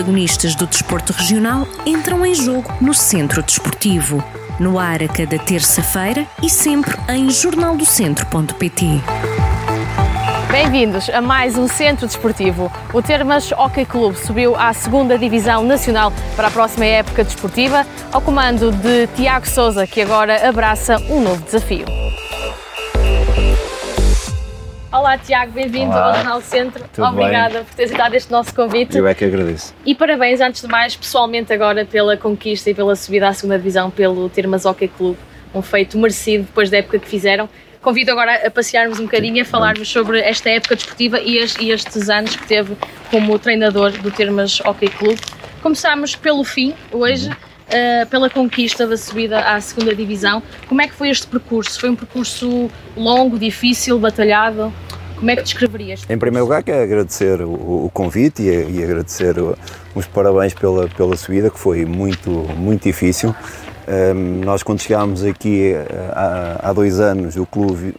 protagonistas do desporto regional entram em jogo no Centro Desportivo. No ar a cada terça-feira e sempre em jornaldocentro.pt. Bem-vindos a mais um Centro Desportivo. O Termas Hockey Clube subiu à segunda Divisão Nacional para a próxima época desportiva, ao comando de Tiago Souza, que agora abraça um novo desafio. Olá Tiago, bem-vindo ao Jornal Centro. Tudo Obrigada bem? por ter aceitado este nosso convite. Eu é que agradeço. E parabéns, antes de mais, pessoalmente agora pela conquista e pela subida à segunda divisão pelo Termas Hockey Clube. Um feito merecido depois da época que fizeram. Convido agora a passearmos um bocadinho, a falarmos sobre esta época desportiva e, e estes anos que teve como treinador do Termas Hockey Clube. Começámos pelo fim, hoje, eh, pela conquista da subida à segunda divisão. Como é que foi este percurso? Foi um percurso longo, difícil, batalhado? Como é que descreverias? Em primeiro lugar, quero agradecer o, o convite e, e agradecer os parabéns pela, pela subida, que foi muito, muito difícil. Ahm, nós, quando chegámos aqui eh, há, há dois anos, o clube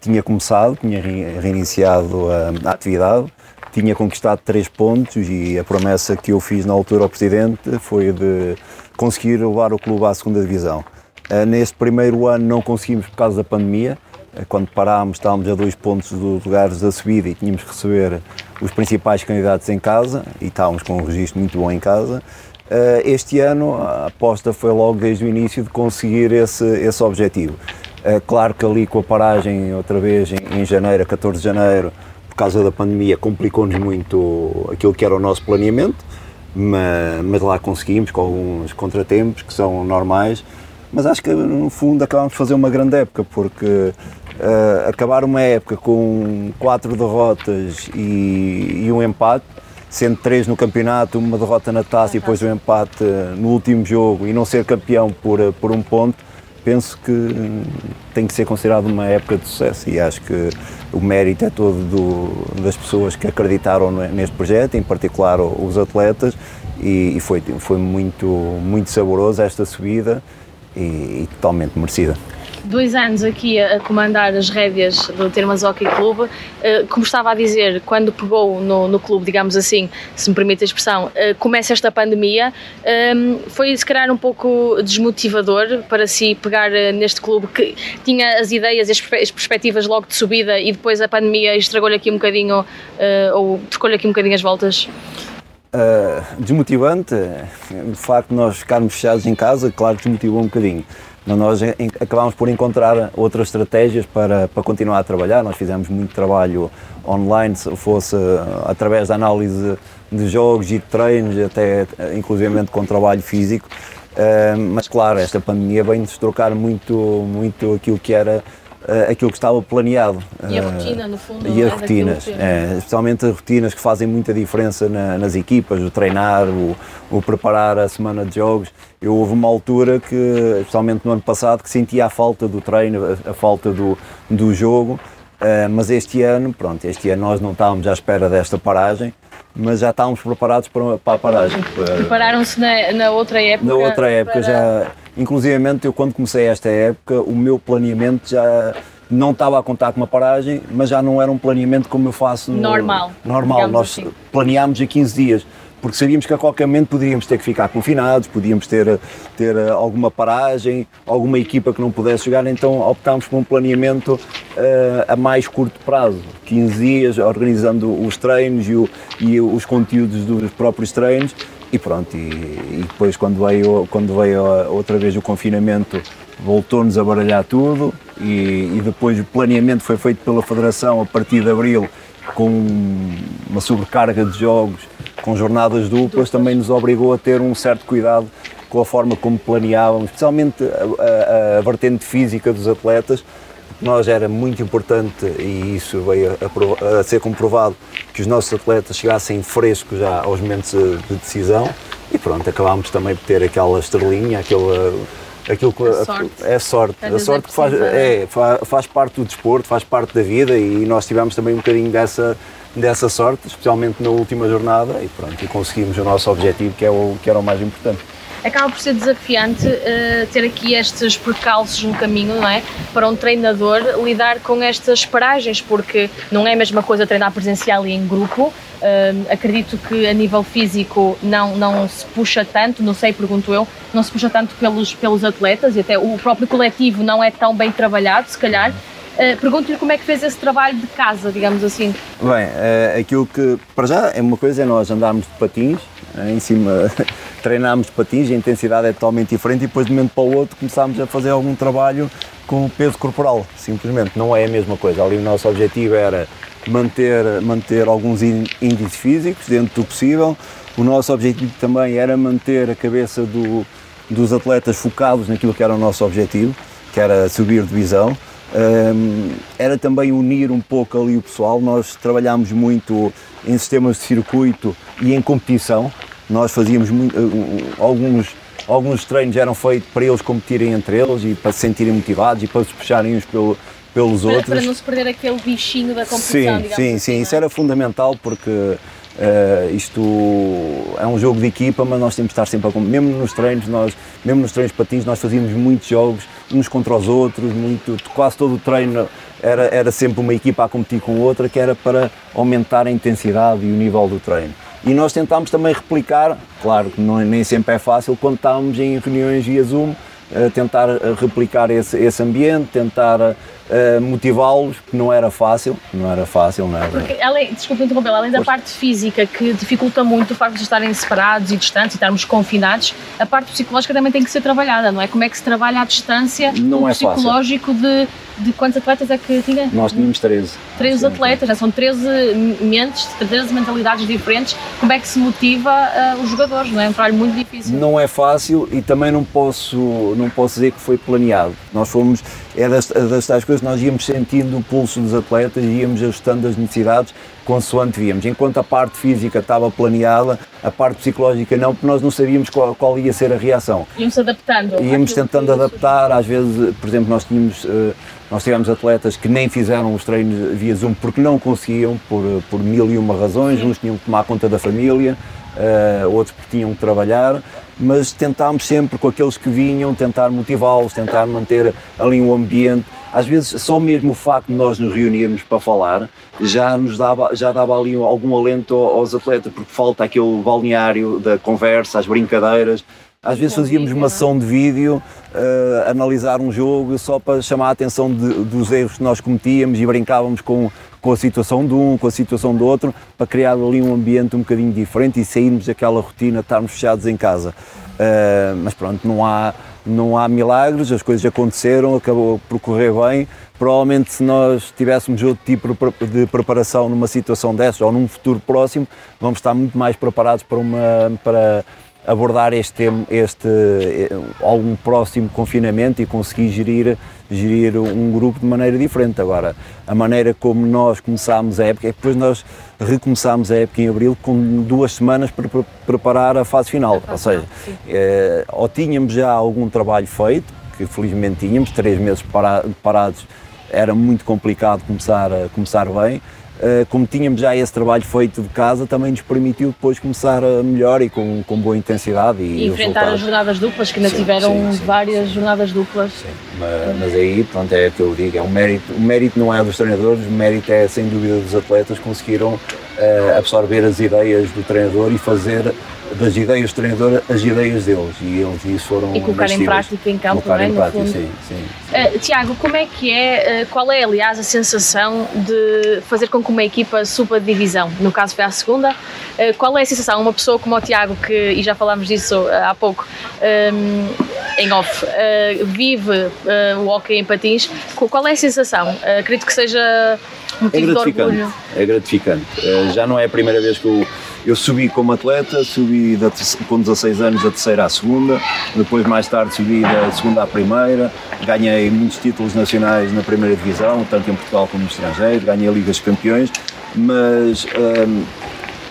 tinha começado, tinha re- reiniciado a, a atividade, tinha conquistado três pontos e a promessa que eu fiz na altura ao Presidente foi de conseguir levar o clube à segunda divisão. Eh, Neste primeiro ano não conseguimos por causa da pandemia. Eh, Quando parámos, estávamos a dois pontos dos lugares da subida e tínhamos que receber os principais candidatos em casa e estávamos com um registro muito bom em casa. Eh, Este ano a aposta foi logo desde o início de conseguir esse, esse objetivo. Claro que ali com a paragem outra vez em, janeiro, a 14 de janeiro, por causa da pandemia, complicou-nos muito aquilo que era o nosso planeamento, mas, mas lá conseguimos com alguns contratempos que são normais. Mas acho que no fundo acabámos de fazer uma grande época, porque eh, acabar uma época com quatro derrotas e, e um empate, sendo três no campeonato, uma derrota na taça e depois um empate no último jogo e não ser campeão por, eh, por um ponto, penso que tem que ser considerado uma época de sucesso e acho que o mérito é todo do- das pessoas que acreditaram ne- neste projeto, em particular os atletas, e, e foi, foi muito, muito saboroso esta subida e, e totalmente merecida. Dois anos aqui a comandar as rédeas do Termas Hockey Clube. Eh, Como estava a dizer, quando pegou no, no clube, digamos assim, se me permite a expressão, eh, começa esta pandemia, ehm, foi se calhar um pouco desmotivador para si pegar eh, neste clube que tinha as ideias e as perspe- as perspectivas logo de subida e depois a pandemia estragou-lhe aqui um bocadinho, ou trocou-lhe aqui um bocadinho as voltas? Uh, desmotivante, o facto de nós ficarmos fechados em casa, claro que desmotivou um bocadinho. Nós acabámos por encontrar outras estratégias para, para continuar a trabalhar. Nós fizemos muito trabalho online, se fosse uh, através da análise de jogos e de treinos, até uh, inclusivamente com trabalho físico. Uh, mas claro, esta pandemia veio-nos trocar muito, muito aquilo que era aquilo que estava planeado. E a Uh, rotina, no fundo, e é as daquilo rotinas, que- é, especialmente as rotinas que fazem muita diferença na- nas equipas, o treinar, o, o preparar a semana de jogos. Eu houve uma altura que, especialmente no ano passado, que sentia a falta do treino, a, a falta do, do jogo, eh, mas este ano, pronto, este ano nós não estávamos à espera desta paragem, mas já estávamos preparados para, para a paragem. Para- Prepararam-se na, na outra época? na outra época para- já, inclusivamente eu quando comecei esta época, o meu planeamento já não estava a contar com uma paragem, mas já não era um planeamento como eu faço no- Normal, Normal, nós assim. planeámos a 15 dias, porque sabíamos que a qualquer momento poderíamos ter que ficar confinados, podíamos ter, ter eh, alguma paragem, alguma equipa que não pudesse jogar, então optámos por um planeamento eh, a mais curto prazo, 15 dias, organizando os treinos e, o- e os conteúdos dos próprios treinos e pronto, e, e depois quando veio, quando veio outra vez o confinamento voltou-nos a baralhar tudo e, e depois o planeamento foi feito pela Federação a partir de Abril com uma sobrecarga de jogos, com jornadas duplas, também nos obrigou a ter um certo cuidado com a forma como planeávamos, especialmente a, a- a vertente física dos atletas, nós era muito importante e isso veio a, a ser comprovado que os nossos atletas chegassem frescos já aos momentos de de decisão e pronto, acabámos também por ter aquela estrelinha, aquela, aquilo que A sorte. é sorte, a vezes sorte é que faz, é, fa- faz parte do desporto, faz parte da vida e nós tivemos também um bocadinho dessa, dessa sorte, especialmente na última jornada e pronto, e conseguimos o nosso objetivo que, é o, que era o mais importante. Acaba por ser desafiante uh, ter aqui estes percalços no caminho, não é? Para um treinador lidar com estas paragens, porque não é a mesma coisa treinar presencial e em grupo. Uh, acredito que a nível físico não, não se puxa tanto, não sei, pergunto eu, não se puxa tanto pelos, pelos atletas e até o próprio coletivo não é tão bem trabalhado, se calhar. Uh, Pergunto-lhe como é que fez esse trabalho de casa, digamos assim. Bem, uh, aquilo que, para já, é uma coisa é nós andarmos de patins, em cima, treinámos patins, a intensidade é totalmente diferente e depois de um momento para o outro começámos a fazer algum trabalho com o peso corporal, simplesmente, não é a mesma coisa. Ali o nosso objetivo era manter, manter alguns índices físicos dentro do possível, o nosso objetivo também era manter a cabeça do, dos atletas focados naquilo que era o nosso objetivo, que era subir divisão. Um, era também unir um pouco ali o pessoal. Nós trabalhámos muito em sistemas de circuito e em competição. Nós fazíamos muito, uh, alguns, alguns treinos eram feitos para eles competirem entre eles e para se sentirem motivados e para se puxarem uns pelo, pelos para, outros. Para não se perder aquele bichinho da competição, sim, Sim, assim, sim, não isso é? era fundamental porque Uh, isto é um jogo de equipa, mas nós temos de estar sempre a mesmo nos treinos, nós, mesmo nos treinos patins, nós fazíamos muitos jogos uns contra os outros, muito, quase todo o treino era, era sempre uma equipa a competir com outra, que era para aumentar a intensidade e o nível do treino. E nós tentámos também replicar, claro que não, nem sempre é fácil, quando estávamos em reuniões via Zoom, uh, tentar replicar esse, esse ambiente, tentar uh, motivá-los, que não era fácil, não era fácil, não era? Porque, além, desculpa interromper, além da parte física que dificulta muito o facto de estarem separados e distantes e estarmos confinados, a parte psicológica também tem que ser trabalhada, não é? Como é que se trabalha à distância Não o é fácil. psicológico de, de quantos atletas é que tinha? Nós tínhamos 13. 13 atletas, já são 13 mentes, 13 mentalidades diferentes. Como é que se motiva uh, os jogadores, não é? É um trabalho muito difícil. Não é fácil e também não posso, não posso dizer que foi planeado. Nós fomos, é das, das tais coisas nós íamos sentindo o pulso dos atletas e íamos ajustando as necessidades consoante víamos. Enquanto a parte física estava planeada, a parte psicológica não, porque nós não sabíamos qual, qual ia ser a reação. Íamos adaptando. Íamos tentando adaptar, às vezes, por exemplo, nós tínhamos, eh, nós tivemos atletas que nem fizeram os treinos via Zoom porque não conseguiam, por, por mil e uma razões, uns tinham que tomar conta da família, eh, outros porque tinham que trabalhar, mas tentámos sempre com aqueles que vinham, tentar motivá-los, tentar manter ali um ambiente. Às vezes, só mesmo o facto de nós nos reunirmos para falar já nos dava, já dava ali algum alento aos atletas, porque falta aquele balneário da conversa, as brincadeiras. Às vezes fazíamos uma ação de vídeo, uh, analisar um jogo só para chamar a atenção de, dos erros que nós cometíamos e brincávamos com, com a situação de um, com a situação do outro, para criar ali um ambiente um bocadinho diferente e sairmos daquela rotina de estarmos fechados em casa. Uh, mas pronto, não há, não há milagres, as coisas aconteceram, acabou por correr bem. Provavelmente, se nós tivéssemos outro tipo de preparação numa situação dessas ou num futuro próximo, vamos estar muito mais preparados para, uma, para abordar este, este algum próximo confinamento e conseguir gerir, gerir um grupo de maneira diferente. Agora, a maneira como nós começámos a época é que depois nós recomeçámos a época em abril com duas semanas para preparar a fase final. ou seja, eh, ou tínhamos já algum trabalho feito, que felizmente tínhamos, três meses para- parados era muito complicado começar, começar bem. Uh, como tínhamos já esse trabalho feito de casa, também nos permitiu depois começar a melhor e com, com boa intensidade e, E enfrentar as jornadas duplas, que ainda Sim, tiveram sim, sim. várias jornadas duplas. Mas, mas aí, pronto, é o que eu digo, é um mérito, o mérito não é dos treinadores, o mérito é sem dúvida dos atletas que conseguiram uh, absorver as ideias do treinador e fazer das ideias do treinador as ideias deles e eles isso foram E colocar em prática em campo, Colocar não é? em prática, fundo. sim, sim. Uh, Tiago, como é que é, uh, qual é aliás a sensação de fazer com que uma equipa suba de divisão? No caso foi a segunda. Uh, qual é a sensação? Uma pessoa como o Tiago, que, e já falámos disso há pouco, um, em off, uh, vive uh, o hockey em patins, qu- qual é a sensação? Uh, acredito que seja É motivo de gratificante, orgulho. é gratificante. Eh, Já não é a primeira vez que eu, eu subi como atleta, subi da com 16 anos da terceira à segunda, depois mais tarde subi da segunda à primeira, ganhei muitos títulos nacionais na primeira divisão, tanto em Portugal como no estrangeiro, ganhei a Liga dos Campeões, mas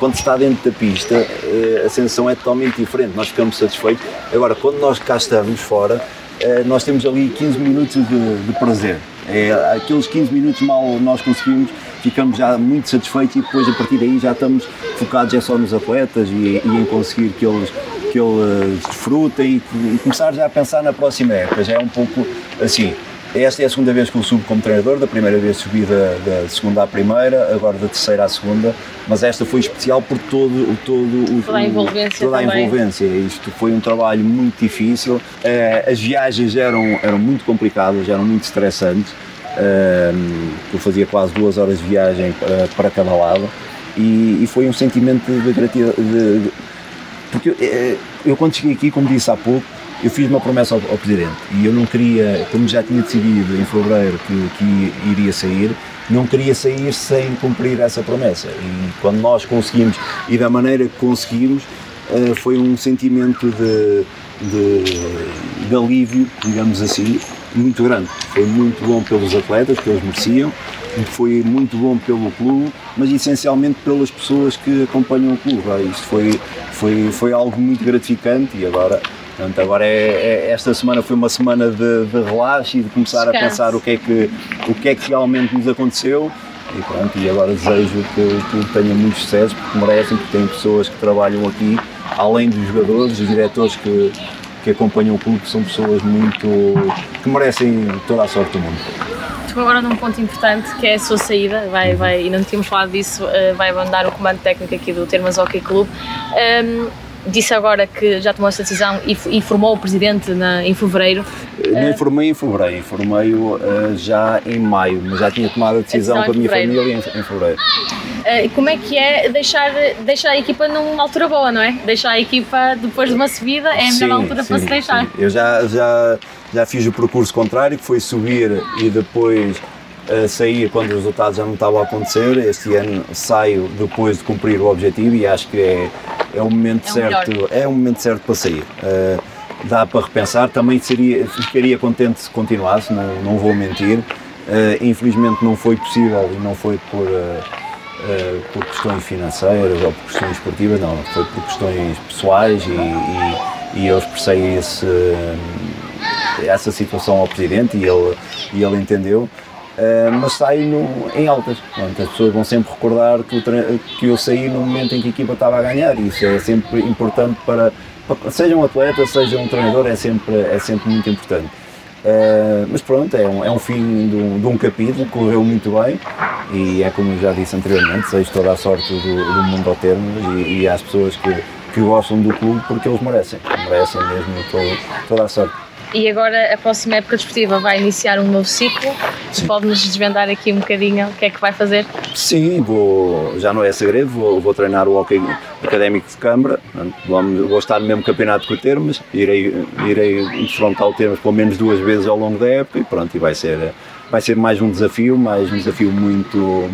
quando está dentro da pista eh, a sensação é totalmente diferente, nós ficamos satisfeitos. Agora, quando nós cá estamos fora, eh, nós temos ali 15 minutos de, de prazer. É, aqueles 15 minutos mal nós conseguimos, ficamos já muito satisfeitos e depois a partir daí já estamos focados é só nos atletas e, e em conseguir que eles que ele desfruta e, e começar já a pensar na próxima época. Já é um pouco assim. Esta é a segunda vez que eu subo como treinador, da primeira vez subi da, da, segunda à primeira, agora da terceira à segunda, mas esta foi especial por todo, todo o, toda a envolvência. Toda a envolvência. Isto foi um trabalho muito difícil, eh, as viagens eram, eram muito complicadas, eram muito estressantes, eh, eu fazia quase duas horas de viagem para, para cada lado e, foi um sentimento de gratidão, de, porque eu, eh, eu quando cheguei aqui, como disse há pouco, eu fiz uma promessa ao, ao, Presidente e eu não queria, como já tinha decidido em fevereiro que, que iria sair, não queria sair sem cumprir essa promessa. E quando nós conseguimos, e da maneira que conseguimos, uh, foi um sentimento de, de, de, alívio, digamos assim, muito grande. Foi muito bom pelos atletas, que eles mereciam, foi muito bom pelo clube, mas essencialmente pelas pessoas que acompanham o clube. Isto foi, foi, foi algo muito gratificante e agora Portanto, agora é, é, esta semana foi uma semana de, de relaxo e de começar a pensar o que, é que, o que é que realmente nos aconteceu e pronto, e agora desejo que o clube tenha muito sucesso porque merecem, porque tem pessoas que trabalham aqui, além dos jogadores, os diretores que, que acompanham o clube, que são pessoas muito que merecem toda a sorte do mundo. Tocou agora num ponto importante que é a sua saída, vai, vai, e não tínhamos falado disso, eh, vai mandar o comando técnico aqui do Termas Hockey Clube. Um, disse agora que já tomou essa decisão e informou o Presidente na, em Fevereiro. Não eh, informei em Fevereiro, informei-o uh, já em Maio, mas já tinha tomado a decisão a com a minha família em, em Fevereiro. Uh, como é que é deixar, deixar a equipa numa altura boa, não é? Deixar a equipa depois de uma subida é a melhor sim, altura sim, para se deixar. Sim. Eu já, já, já fiz o percurso contrário, que foi subir e depois uh, sair quando os resultados já não estavam a acontecer. Este ano saio depois de cumprir o objetivo e acho que é é o momento é certo, melhor. é o momento certo para sair. Uh, dá para repensar, também seria, ficaria contente se continuasse, não, não vou mentir. Uh, infelizmente não foi possível e não foi por, uh, por questões financeiras ou por questões esportivas, não, foi por questões pessoais e, e, e eu expressei esse, essa situação ao Presidente e ele, e ele entendeu. Uh, mas saio no, em altas. Pronto, as pessoas vão sempre recordar que, que eu saí no momento em que a equipa estava a ganhar e isso é sempre importante para, para seja um atleta, seja um treinador, é sempre, é sempre muito importante. Uh, mas pronto, é um, é um fim de um, de um, capítulo, correu muito bem e é como eu já disse anteriormente, seja toda a sorte do, do mundo ao termo e, e às pessoas que, que gostam do clube porque eles merecem, merecem mesmo toda a sorte. E agora a próxima época desportiva vai iniciar um novo ciclo. Pode-nos desvendar aqui um bocadinho o que é que vai fazer? Sim, vou, já não é segredo, vou, vou treinar o Hockey Académico de Câmara. Vamos, vou estar no mesmo campeonato que o Termas, irei, irei enfrentar o Termas pelo menos duas vezes ao longo da época e pronto, e vai ser, vai ser mais um desafio, mais um desafio muito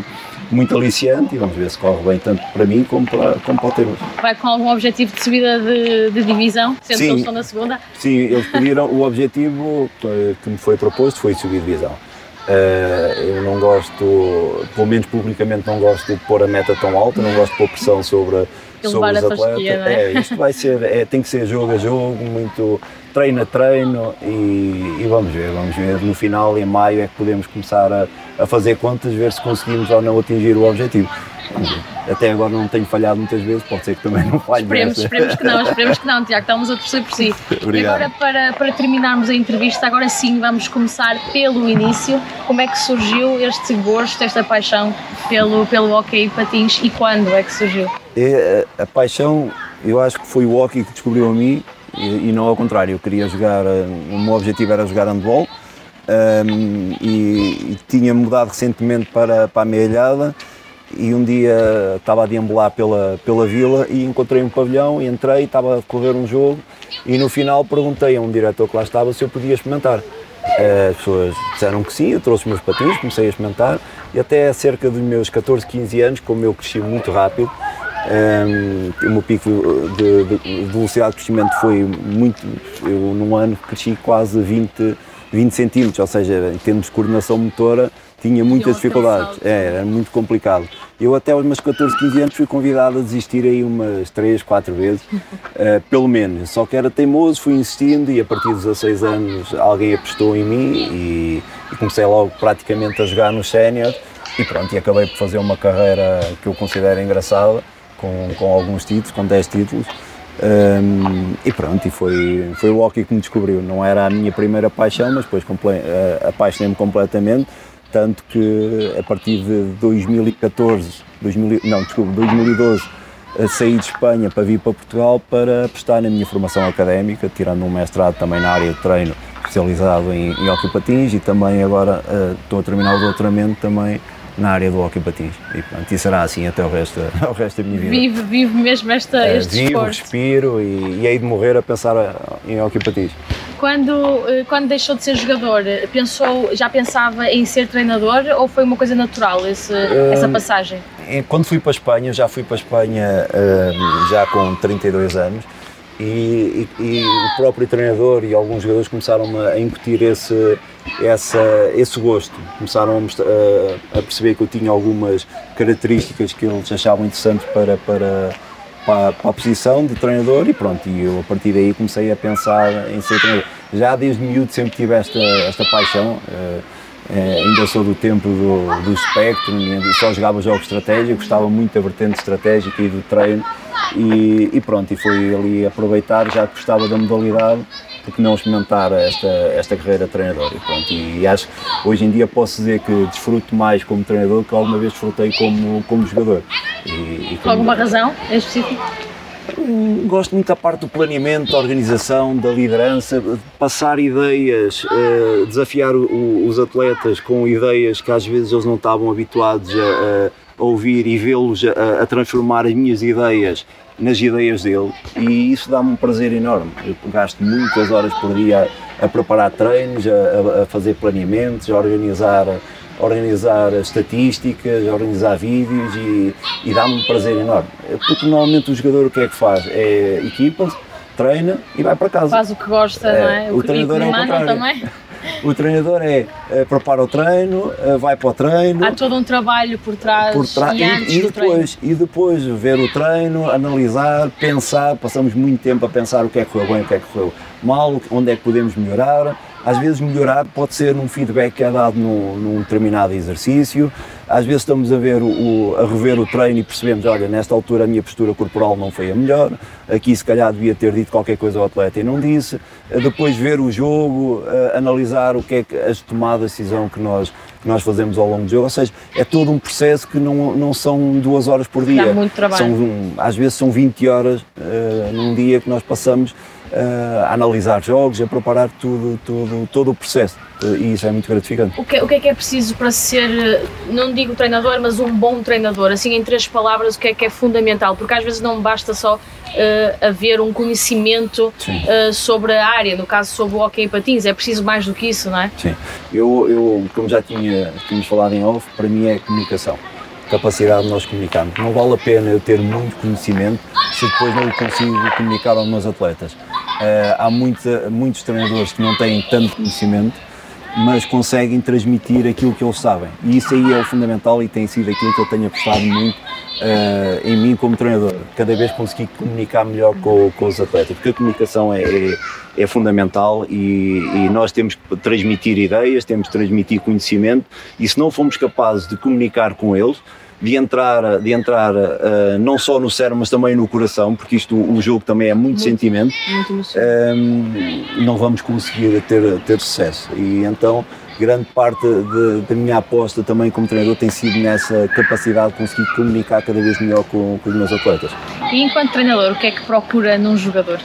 muito aliciante e vamos ver se corre bem tanto para mim como para, como para o Termas. Vai com algum objetivo de subida de, de divisão, sendo Sim. que eles estão na segunda? Sim, eles pediram, o objetivo que me foi proposto foi subir divisão. Uh, eu não gosto, pelo menos publicamente não gosto de pôr a meta tão alta, não gosto de pôr pressão sobre, sobre os atletas. É? é? isto vai ser, é, tem que ser jogo a jogo, muito treino a treino e, e, vamos ver, vamos ver. No final, em maio, é que podemos começar a, a fazer contas, ver se conseguimos ou não atingir o objetivo. Até agora não tenho falhado muitas vezes, pode ser que também não falhe. Esperemos, esperemos que não, esperemos que não, Tiago, estamos a torcer por si. Obrigado. E agora, para, para terminarmos a entrevista, agora sim vamos começar pelo início. Como é que surgiu este gosto, esta paixão pelo, pelo hockey patins e quando é que surgiu? É, a, a paixão, eu acho que foi o hockey que descobriu a mim e, e não ao contrário. Eu queria jogar, eh, o meu objetivo era jogar handball um, ehm, e, e, tinha mudado recentemente para, para a meia e um dia estava a deambular pela, pela vila e encontrei um pavilhão entrei, estava a correr um jogo e no final perguntei a um diretor que lá estava se eu podia experimentar. Eh, as pessoas disseram que sim, eu trouxe os meus patins, comecei a experimentar e até cerca dos meus 14, 15 anos, como eu cresci muito rápido, um, o meu pico de, de, de, velocidade de crescimento foi muito. Eu, num ano, cresci quase 20, 20 centímetros, ou seja, em termos de coordenação motora, tinha muitas dificuldades. É, era muito complicado. Eu, até aos meus 14, 15 anos, fui convidado a desistir aí umas 3, 4 vezes, uh, pelo menos. Só que era teimoso, fui insistindo e a partir dos 16 anos alguém apostou em mim e, e comecei logo praticamente a jogar no sénior. E pronto, e acabei por fazer uma carreira que eu considero engraçada com, com alguns títulos, com 10 títulos. Um, e pronto, e foi, foi o hockey que me descobriu. Não era a minha primeira paixão, mas depois uh, apaixonei-me completamente. Tanto que a partir de 2014, 2000, não, desculpa, 2012, uh, saí de Espanha para vir para Portugal para prestar na minha formação académica, tirando um mestrado também na área de treino, especializado em, em hockey patins e também agora uh, estou a terminar o doutoramento também na área do hockey. E pronto, e será assim até o resto, o resto da minha vida. Vive, vive mesmo esta, uh, este vivo, esporte. respiro e, e hei de morrer a pensar em hockey. Quando, eh, quando deixou de ser jogador, pensou, já pensava em ser treinador ou foi uma coisa natural esse, essa passagem? Quando fui para a Espanha, já fui para a Espanha já com 32 anos e, e, o próprio treinador e alguns jogadores começaram a incutir esse, essa, esse gosto. Começaram a, a, perceber que eu tinha algumas características que eles achavam interessantes para, para, para, para, a posição de treinador e pronto, e eu a partir daí comecei a pensar em ser treinador. Já desde miúdo sempre tive esta, esta paixão. Uh, é, ainda sou do tempo do, do Spectrum, só jogava jogos de estratégia, gostava muito da vertente estratégica e do treino e, e, pronto, e foi ali aproveitar, já que gostava da modalidade, porque não experimentar esta, esta carreira de treinador e pronto, e, e acho que hoje em dia posso dizer que desfruto mais como treinador que alguma vez desfrutei como, como jogador. E, e como... Alguma razão em específico? Gosto muito da parte do planeamento, da organização, da liderança, de passar ideias, uh, desafiar os atletas com ideias que às vezes eles não estavam habituados a, ouvir e vê-los a, transformar as minhas ideias nas ideias dele e isso dá-me um prazer enorme. Eu gasto muitas horas por dia a, preparar treinos, a fazer planeamentos, a organizar organizar estatísticas, organizar vídeos e, e dá-me um prazer enorme. Porque normalmente o jogador o que é que faz? É equipa, treina e vai para casa. Faz o que gosta, é, não é? O, o treinador é o contrário. Também. O treinador é, é, prepara o treino, é, vai para o treino. Há todo um trabalho por trás, por trás e, antes e, depois, treino. E depois ver o treino, analisar, pensar, passamos muito tempo a pensar o que é que correu bem, o que é que correu mal, onde é que podemos melhorar às vezes melhorar pode ser num feedback que é dado num, num determinado exercício, às vezes estamos a, ver o, a rever o treino e percebemos, olha, nesta altura a minha postura corporal não foi a melhor, aqui se calhar devia ter dito qualquer coisa ao atleta e não disse, depois ver o jogo, analisar o que é que as tomadas de decisão que nós, que nós fazemos ao longo do jogo, ou seja, é todo um processo que não, não são duas horas por dia. Dá muito trabalho. São, às vezes são 20 horas uh, num dia que nós passamos a analisar jogos, a preparar tudo, tudo, todo o processo e isso é muito gratificante. O que, o que é que é preciso para ser, não digo treinador, mas um bom treinador? Assim, em três palavras, o que é que é fundamental? Porque às vezes não basta só uh, haver um conhecimento uh, sobre a área, no caso sobre o hockey em patins, é preciso mais do que isso, não é? Sim, eu, eu como já tinha, tínhamos falado em off, para mim é comunicação capacidade de nós comunicarmos. Não vale a pena eu ter muito conhecimento se depois não consigo comunicar aos meus atletas. Uh, há muita, muitos treinadores que não têm tanto conhecimento, mas conseguem transmitir aquilo que eles sabem. E isso aí é o fundamental e tem sido aquilo que eu tenho apostado muito uh, em mim como treinador. Cada vez conseguir comunicar melhor com, com os atletas, porque a comunicação é, é, é fundamental e, e, nós temos que transmitir ideias, temos que transmitir conhecimento e se não formos capazes de comunicar com eles, de entrar, de entrar uh, não só no cérebro, mas também no coração, porque isto, o jogo também é muito, muito sentimento, muito um, ehm, não vamos conseguir ter, ter sucesso. E então, grande parte da minha aposta também como treinador tem sido nessa capacidade de conseguir comunicar cada vez melhor com, com os meus atletas. E enquanto treinador, o que é que procura num jogador?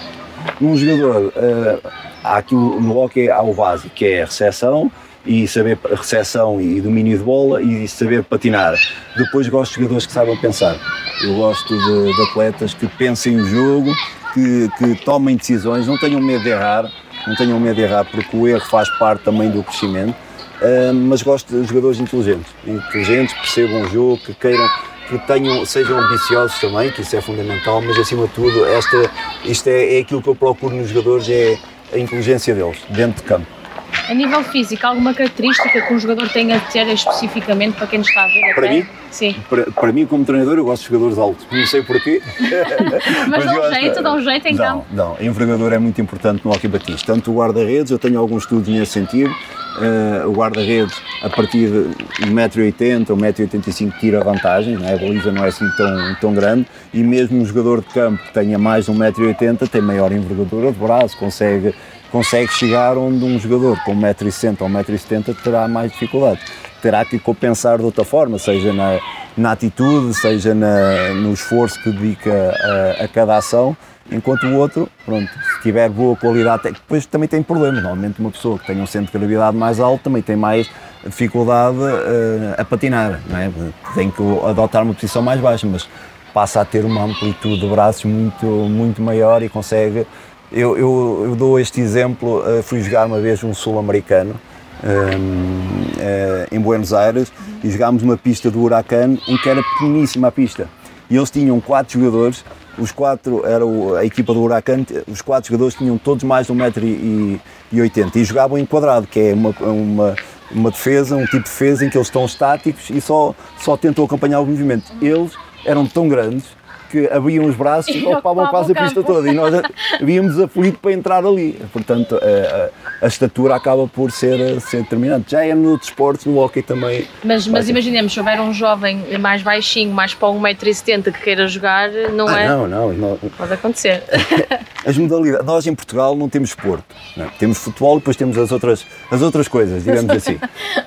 Num jogador, uh, há aqui no hockey há o básico, que é a recepção, e saber recepção e domínio de bola e saber patinar. Depois gosto de jogadores que saibam pensar. Eu gosto de, de atletas que pensem o jogo, que, que, tomem decisões, não tenham medo de errar, não tenham medo de errar porque o erro faz parte também do crescimento. Uh, mas gosto de jogadores inteligentes, inteligentes, percebam o jogo, que queiram que tenham, sejam ambiciosos também, que isso é fundamental, mas acima de tudo, esta, isto é, é aquilo que eu procuro nos jogadores, é a inteligência deles, dentro de campo. A nível físico, alguma característica que um jogador tenha de ter especificamente para quem nos está a ver? Para até? mim? Sim. Para, para mim, como treinador, eu gosto de jogadores altos. Não sei porquê. Mas dá um jeito, dá um jeito em campo. dá. A envergadura é muito importante no hockey batista. Tanto o guarda-redes, eu tenho alguns estudos nesse sentido. eh, o guarda-redes, a partir de 1,80m ou 1,85m, tira vantagens. Não é? A baliza não é assim tão, tão grande. E mesmo um jogador de campo que tenha mais de 1,80m tem maior envergadura de braço, consegue, consegue chegar onde um jogador com 1,60m ou 1,70m terá mais dificuldade terá que compensar de outra forma, seja na, na atitude, seja na, no esforço que dedica a, a cada ação, enquanto o outro, pronto, se tiver boa qualidade, te- depois também tem problemas. Normalmente uma pessoa que tenha um centro de gravidade mais alto também tem mais dificuldade eh, a patinar, não é? tem que adotar uma posição mais baixa, mas passa a ter uma amplitude de braços muito, muito maior e consegue. Eu, eu, eu dou este exemplo, eh, fui jogar uma vez um sul-americano, hum, eh, em Buenos Aires e jogámos uma pista do Huracan em que era pequeníssima a pista. E eles tinham quatro jogadores, os quatro, era a equipa do Huracan, os quatro jogadores tinham todos mais de 1,80m e jogavam em quadrado, que é uma, uma, uma defesa, um tipo de defesa em que eles estão estáticos e só, só tentam acompanhar o movimento. Eles eram tão grandes que abriam os braços e ocupavam quase a pista toda e nós víamos aflito para entrar ali. Portanto, a, a- a estatura acaba por ser, ser determinante. Já é no desporto, no hockey também. Mas, mas imaginemos, se houver um jovem mais baixinho, mais para 1,70m que queira jogar, não Ah, é? não, não, não. Pode acontecer. As modalidades, nós em Portugal não temos esporte, não é? temos futebol e depois temos as outras, as outras coisas, digamos assim.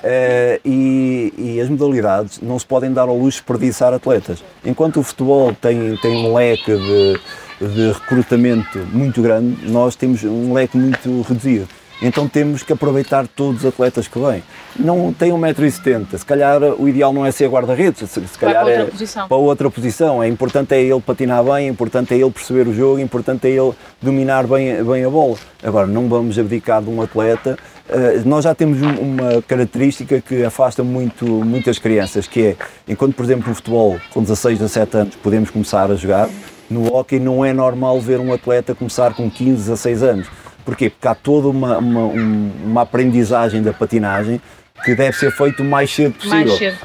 Eh, e, e as modalidades não se podem dar ao luxo de desperdiçar atletas. Enquanto o futebol tem, tem um leque de, de recrutamento muito grande, nós temos um leque muito reduzido. Então temos que aproveitar todos os atletas que vêm. Não tem 1,70m, se calhar o ideal não é ser guarda-redes, se, se calhar para outra é posição. para outra posição. É importante é ele patinar bem, é importante é ele perceber o jogo, é importante é ele dominar bem, bem a bola. Agora, não vamos abdicar de um atleta. Eh, nós já temos um- uma característica que afasta muito, muitas crianças, que é, enquanto, por exemplo, no futebol, com 16, 17 anos, podemos começar a jogar, no hockey não é normal ver um atleta começar com 15, 16 anos. Porquê? Porque há toda uma, uma, um- uma aprendizagem da patinagem que deve ser feito o mais cedo possível. Mais cedo.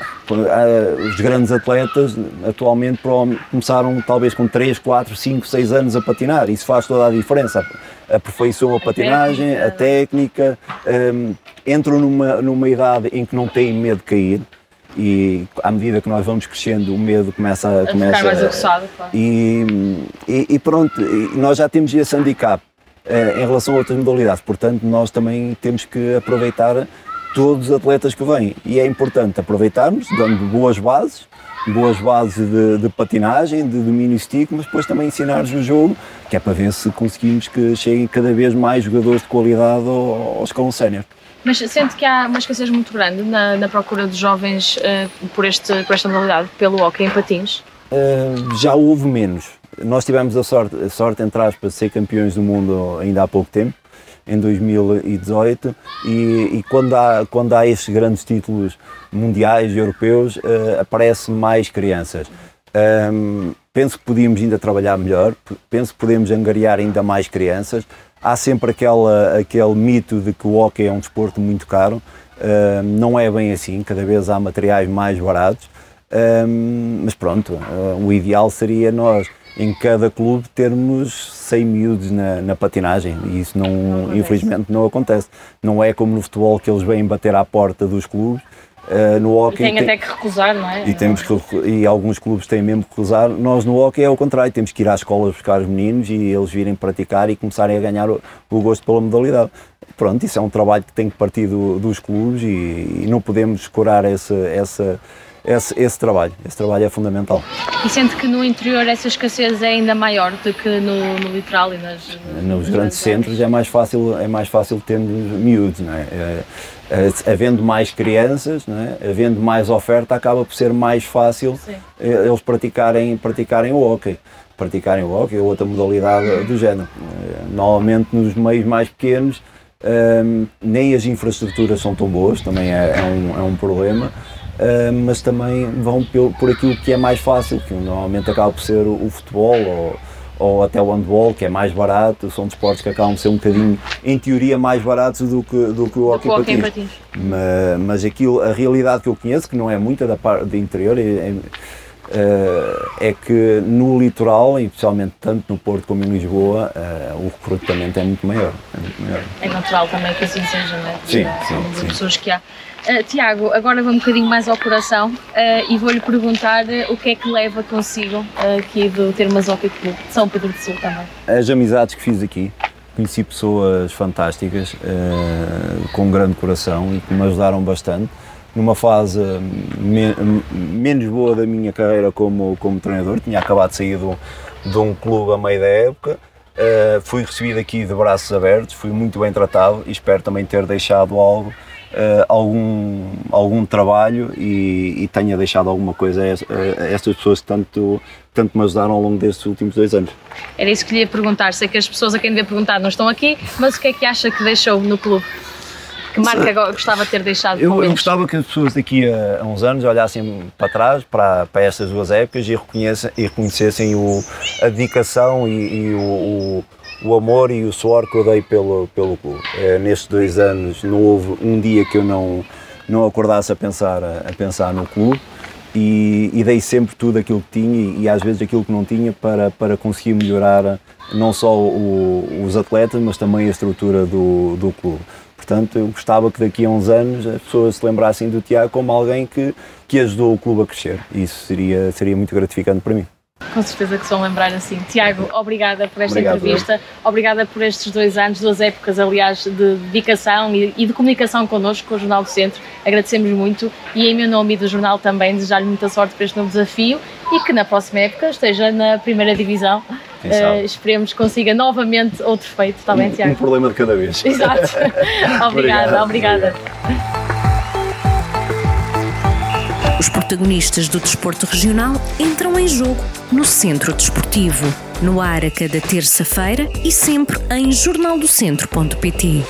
Ah, Os grandes atletas atualmente começaram talvez com 3, 4, 5, 6 anos a patinar. Isso faz toda a diferença. Aperfeiçoam a patinagem, a técnica, hum, entram numa, numa idade em que não têm medo de cair e à medida que nós vamos crescendo o medo começa a, A começa ficar mais aguçado, claro. e, e- e pronto, nós já temos esse handicap em relação a outras modalidades, portanto nós também temos que aproveitar todos os atletas que vêm e é importante aproveitarmos, dando boas bases, boas bases de, de patinagem, de domínio stick, mas depois também ensinar-lhes o jogo, que é para ver se conseguimos que cheguem cada vez mais jogadores de qualidade ao, ao escalão sénior. Mas sente que há uma escassez muito grande na, na procura de jovens eh, por, este, por esta modalidade, pelo hockey em patins? Uh, já houve menos. Nós tivemos a sorte, a sorte, entre aspas, de ser campeões do mundo ainda há pouco tempo, em 2018, e, e quando, há, quando há estes grandes títulos mundiais europeus, uh, aparecem mais crianças. Um, penso que podíamos ainda trabalhar melhor, penso que podemos angariar ainda mais crianças. Há sempre aquela, aquele mito de que o hockey é um desporto muito caro. Não é bem assim, cada vez há materiais mais baratos. Um, mas pronto, uh, o ideal seria nós, em cada clube, termos 100 miúdos na, na patinagem e isso não, acontece. infelizmente não acontece. Não é como no futebol que eles vêm bater à porta dos clubes. Uh, no E hockey tem tem- até que recusar, não é? e, temos que, e alguns clubes têm mesmo que recusar. Nós no hockey é o contrário, temos que ir às escolas buscar os meninos e eles virem praticar e começarem a ganhar o, o gosto pela modalidade. Pronto, isso é um trabalho que tem que partir do- dos clubes e, e não podemos escorar esse, essa, esse, esse trabalho. Esse trabalho é fundamental. E sente que no interior essa escassez é ainda maior do que no, no litoral e nas, Nos grandes centros é mais fácil, é mais fácil termos miúdos, não é? É, é, havendo mais crianças, é? havendo mais oferta, acaba por ser mais fácil Sim. eh, eles praticarem, praticarem o hockey. Praticarem o hockey ou outra modalidade do género. Normalmente nos meios mais pequenos ehm, nem as infraestruturas são tão boas, também é, é um, é um problema. Ehm, mas também vão por, por aquilo que é mais fácil, que normalmente acaba por ser o, o futebol ou, ou até o handball, que é mais barato, são desportos que acabam de ser um bocadinho, em teoria, mais baratos do que, do que o hockey patins. patins. Mas, mas aquilo, a realidade que eu conheço, que não é muita da parte de interior, é, é, é que no litoral, e especialmente tanto no Porto como em Lisboa, uh, o recrutamento é muito maior. É, muito maior. é natural também que assim seja, não é? Sim, sim, sim. pessoas que há. Uh, Tiago, agora vou um bocadinho mais ao coração uh, e vou-lhe perguntar uh, o que é que leva consigo aqui do Termas Hockey de São Pedro do Sul também. As amizades que fiz aqui, conheci pessoas fantásticas, com um grande coração e que me ajudaram bastante. Numa fase me menos boa da minha carreira como, como treinador, tinha acabado de sair do, de um clube a meio da época, fui recebido aqui de braços abertos, fui muito bem tratado e espero também ter deixado algo uh, algum, algum trabalho e, e, tenha deixado alguma coisa a, a estas pessoas que tanto, tanto me ajudaram ao longo destes últimos dois anos. Era isso que lhe ia perguntar. Sei que as pessoas a quem devia perguntar não estão aqui, mas o que é que acha que deixou no clube? Que marca gostava de ter deixado eu, eu gostava que as pessoas daqui a, uns anos olhassem para trás, para, para estas duas épocas e, e reconhecessem o, a dedicação e, e o, o o amor e o suor que eu dei pelo, pelo clube. É, nestes dois anos não houve um dia que eu não, não acordasse a pensar, a, pensar no clube e, e, dei sempre tudo aquilo que tinha e, e, às vezes aquilo que não tinha para, para conseguir melhorar não só o, os atletas, mas também a estrutura do, do clube. Portanto, eu gostava que daqui a uns anos as pessoas se lembrassem do Tiago como alguém que, que ajudou o clube a crescer. Isso seria, seria muito gratificante para mim. Com certeza que se vão lembrar assim. Tiago, obrigada por esta Obrigado, entrevista, eu. obrigada por estes dois anos, duas épocas, aliás, de dedicação e, e de comunicação connosco, com o Jornal do Centro. Agradecemos muito e, em meu nome e do jornal também, desejar-lhe muita sorte para este novo desafio e que na próxima época esteja na primeira divisão. Uh, esperemos que consiga novamente outro feito, está bem, Tiago? Um problema de cada vez. Exato. obrigada, obrigada. Os protagonistas do desporto regional entram em jogo no Centro Desportivo, no ar a cada terça-feira e sempre em jornaldocentro.pt.